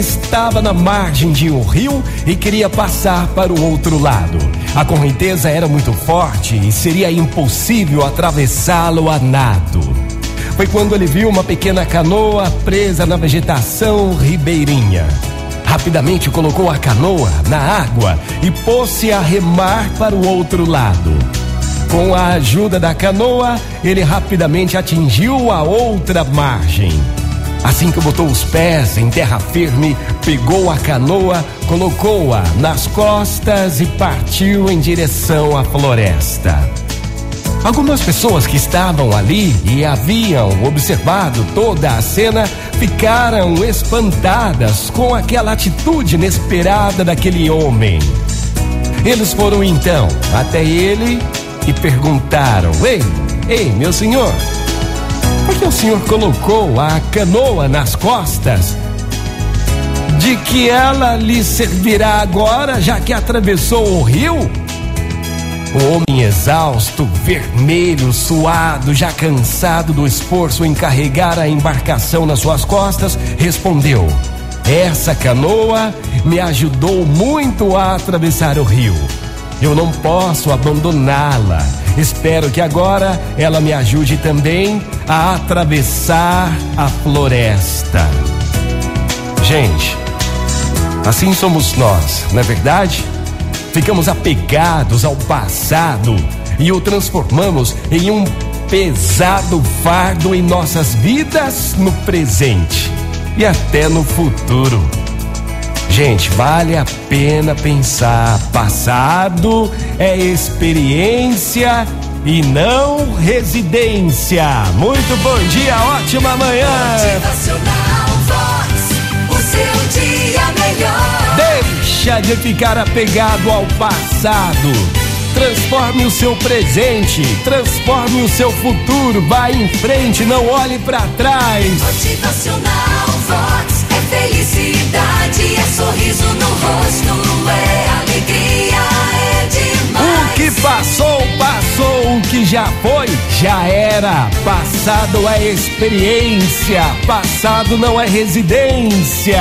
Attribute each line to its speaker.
Speaker 1: estava na margem de um rio e queria passar para o outro lado. A correnteza era muito forte e seria impossível atravessá-lo a nado. Foi quando ele viu uma pequena canoa presa na vegetação ribeirinha. Rapidamente colocou a canoa na água e pôs-se a remar para o outro lado. Com a ajuda da canoa, ele rapidamente atingiu a outra margem. Assim que botou os pés em terra firme, pegou a canoa, colocou-a nas costas e partiu em direção à floresta. Algumas pessoas que estavam ali e haviam observado toda a cena ficaram espantadas com aquela atitude inesperada daquele homem. Eles foram então até ele e perguntaram: Ei, ei, meu senhor, por que o senhor colocou a canoa nas costas? De que ela lhe servirá agora, já que atravessou o rio? O homem exausto, vermelho, suado, já cansado do esforço em carregar a embarcação nas suas costas, respondeu: Essa canoa me ajudou muito a atravessar o rio. Eu não posso abandoná-la. Espero que agora ela me ajude também a atravessar a floresta. Gente, assim somos nós, não é verdade? Ficamos apegados ao passado e o transformamos em um pesado fardo em nossas vidas no presente e até no futuro. Gente, vale a pena pensar. Passado é experiência e não residência. Muito bom dia, ótima manhã.
Speaker 2: O seu dia melhor.
Speaker 1: Deixa de ficar apegado ao passado. Transforme o seu presente, transforme o seu futuro. Vá em frente, não olhe para trás.
Speaker 2: Motivacional Vox é felicidade,
Speaker 1: passou, passou. O que já foi, já era. Passado é experiência. Passado não é residência.